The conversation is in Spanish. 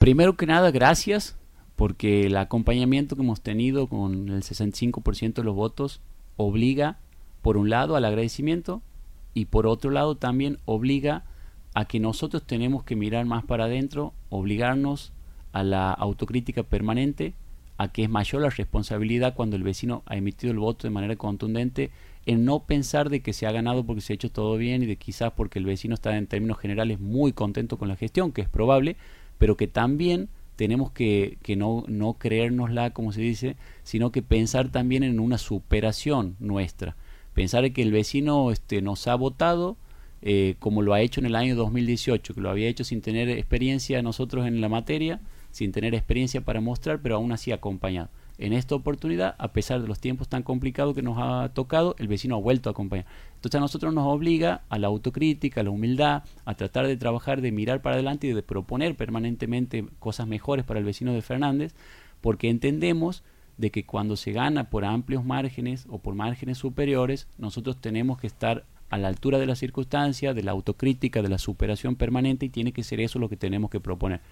Primero que nada, gracias, porque el acompañamiento que hemos tenido con el 65% de los votos obliga, por un lado, al agradecimiento y por otro lado también obliga a que nosotros tenemos que mirar más para adentro, obligarnos a la autocrítica permanente, a que es mayor la responsabilidad cuando el vecino ha emitido el voto de manera contundente, en no pensar de que se ha ganado porque se ha hecho todo bien y de quizás porque el vecino está en términos generales muy contento con la gestión, que es probable, pero que también tenemos que, no, no creérnosla, como se dice, sino que pensar también en una superación nuestra. Pensar que el vecino este, nos ha votado, eh, como lo ha hecho en el año 2018, que lo había hecho sin tener experiencia nosotros en la materia, sin tener experiencia para mostrar, pero aún así acompañado. En esta oportunidad, a pesar de los tiempos tan complicados que nos ha tocado, el vecino ha vuelto a acompañar. Entonces a nosotros nos obliga a la autocrítica, a la humildad, a tratar de trabajar, de mirar para adelante y de proponer permanentemente cosas mejores para el vecino de Fernández, porque entendemos de que cuando se gana por amplios márgenes o por márgenes superiores, nosotros tenemos que estar a la altura de la circunstancia, de la autocrítica, de la superación permanente y tiene que ser eso lo que tenemos que proponer.